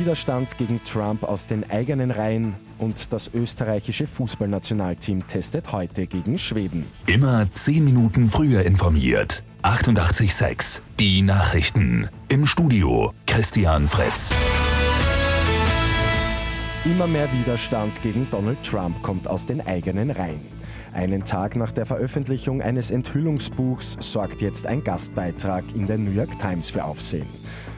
Widerstand gegen Trump aus den eigenen Reihen und das österreichische Fußballnationalteam testet heute gegen Schweden. Immer 10 Minuten früher informiert. 88.6 Die Nachrichten. Im Studio Christian Fritz. Immer mehr Widerstand gegen Donald Trump kommt aus den eigenen Reihen. Einen Tag nach der Veröffentlichung eines Enthüllungsbuchs sorgt jetzt ein Gastbeitrag in der New York Times für Aufsehen.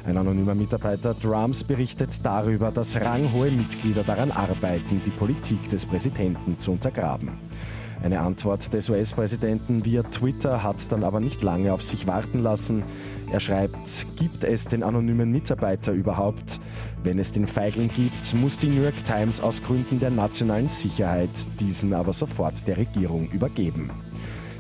Ein anonymer Mitarbeiter Drums berichtet darüber, dass ranghohe Mitglieder daran arbeiten, die Politik des Präsidenten zu untergraben. Eine Antwort des US-Präsidenten via Twitter hat dann aber nicht lange auf sich warten lassen. Er schreibt, gibt es den anonymen Mitarbeiter überhaupt? Wenn es den Feigling gibt, muss die New York Times aus Gründen der nationalen Sicherheit diesen aber sofort der Regierung übergeben.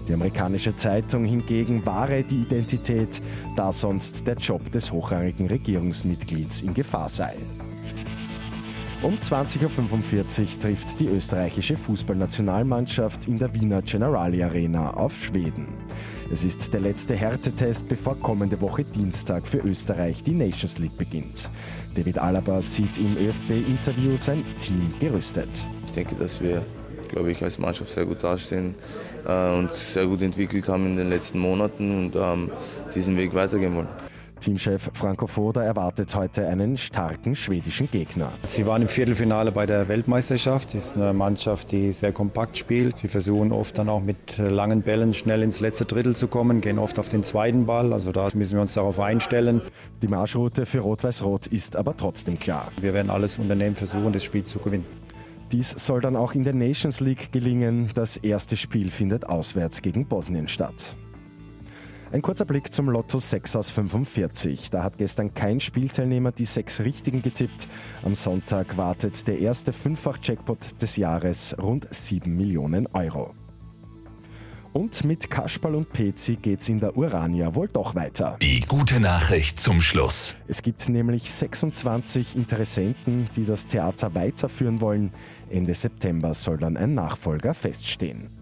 Die amerikanische Zeitung hingegen wahre die Identität, da sonst der Job des hochrangigen Regierungsmitglieds in Gefahr sei. Um 20.45 Uhr trifft die österreichische Fußballnationalmannschaft in der Wiener Generali Arena auf Schweden. Es ist der letzte Härtetest, bevor kommende Woche Dienstag für Österreich die Nations League beginnt. David Alaba sieht im ÖFB-Interview sein Team gerüstet. Ich denke, dass wir, glaube ich, als Mannschaft sehr gut dastehen äh, und sehr gut entwickelt haben in den letzten Monaten und ähm, diesen Weg weitergehen wollen. Teamchef Franco Foda erwartet heute einen starken schwedischen Gegner. Sie waren im Viertelfinale bei der Weltmeisterschaft. Das ist eine Mannschaft, die sehr kompakt spielt. Sie versuchen oft dann auch mit langen Bällen schnell ins letzte Drittel zu kommen, gehen oft auf den zweiten Ball. Also da müssen wir uns darauf einstellen. Die Marschroute für Rot-Weiß-Rot ist aber trotzdem klar. Wir werden alles unternehmen, versuchen, das Spiel zu gewinnen. Dies soll dann auch in der Nations League gelingen. Das erste Spiel findet auswärts gegen Bosnien statt. Ein kurzer Blick zum Lotto 6 aus 45. Da hat gestern kein Spielteilnehmer die sechs Richtigen getippt. Am Sonntag wartet der erste Fünffach-Jackpot des Jahres, rund 7 Millionen Euro. Und mit Kasperl und Pezi geht's in der Urania wohl doch weiter. Die gute Nachricht zum Schluss. Es gibt nämlich 26 Interessenten, die das Theater weiterführen wollen. Ende September soll dann ein Nachfolger feststehen.